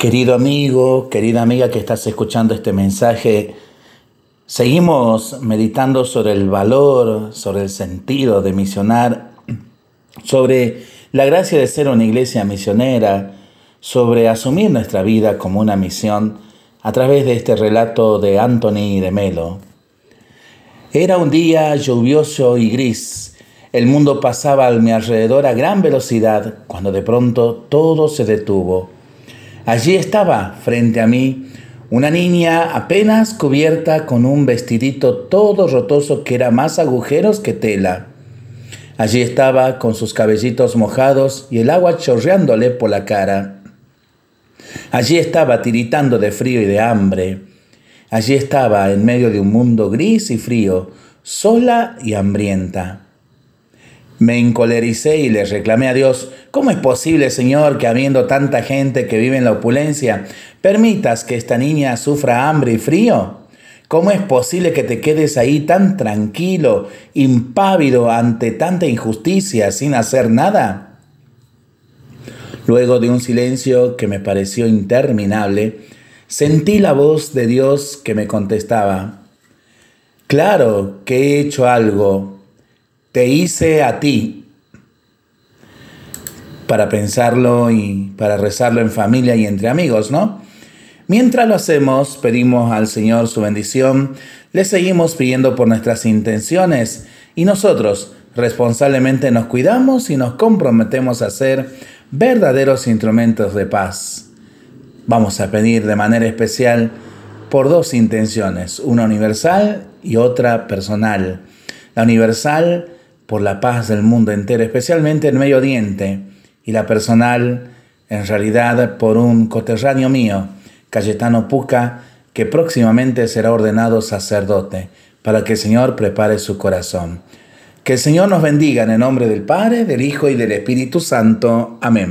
Querido amigo, querida amiga que estás escuchando este mensaje, seguimos meditando sobre el valor, sobre el sentido de misionar, sobre la gracia de ser una iglesia misionera, sobre asumir nuestra vida como una misión a través de este relato de Anthony de Melo. Era un día lluvioso y gris. El mundo pasaba a mi alrededor a gran velocidad cuando de pronto todo se detuvo. Allí estaba, frente a mí, una niña apenas cubierta con un vestidito todo rotoso que era más agujeros que tela. Allí estaba con sus cabellitos mojados y el agua chorreándole por la cara. Allí estaba tiritando de frío y de hambre. Allí estaba en medio de un mundo gris y frío, sola y hambrienta. Me encolericé y le reclamé a Dios, ¿cómo es posible, Señor, que habiendo tanta gente que vive en la opulencia, permitas que esta niña sufra hambre y frío? ¿Cómo es posible que te quedes ahí tan tranquilo, impávido ante tanta injusticia, sin hacer nada? Luego de un silencio que me pareció interminable, sentí la voz de Dios que me contestaba, Claro que he hecho algo, te hice a ti para pensarlo y para rezarlo en familia y entre amigos, ¿no? Mientras lo hacemos, pedimos al Señor su bendición, le seguimos pidiendo por nuestras intenciones y nosotros responsablemente nos cuidamos y nos comprometemos a ser verdaderos instrumentos de paz. Vamos a pedir de manera especial por dos intenciones, una universal y otra personal. La universal por la paz del mundo entero, especialmente en Medio Oriente, y la personal, en realidad, por un coterráneo mío, Cayetano Puca, que próximamente será ordenado sacerdote, para que el Señor prepare su corazón. Que el Señor nos bendiga en el nombre del Padre, del Hijo y del Espíritu Santo. Amén.